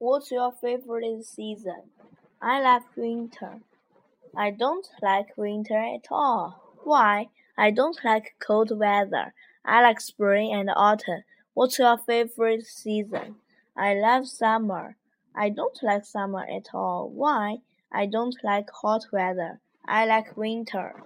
What's your favorite season? I love winter. I don't like winter at all. Why? I don't like cold weather. I like spring and autumn. What's your favorite season? I love summer. I don't like summer at all. Why? I don't like hot weather. I like winter.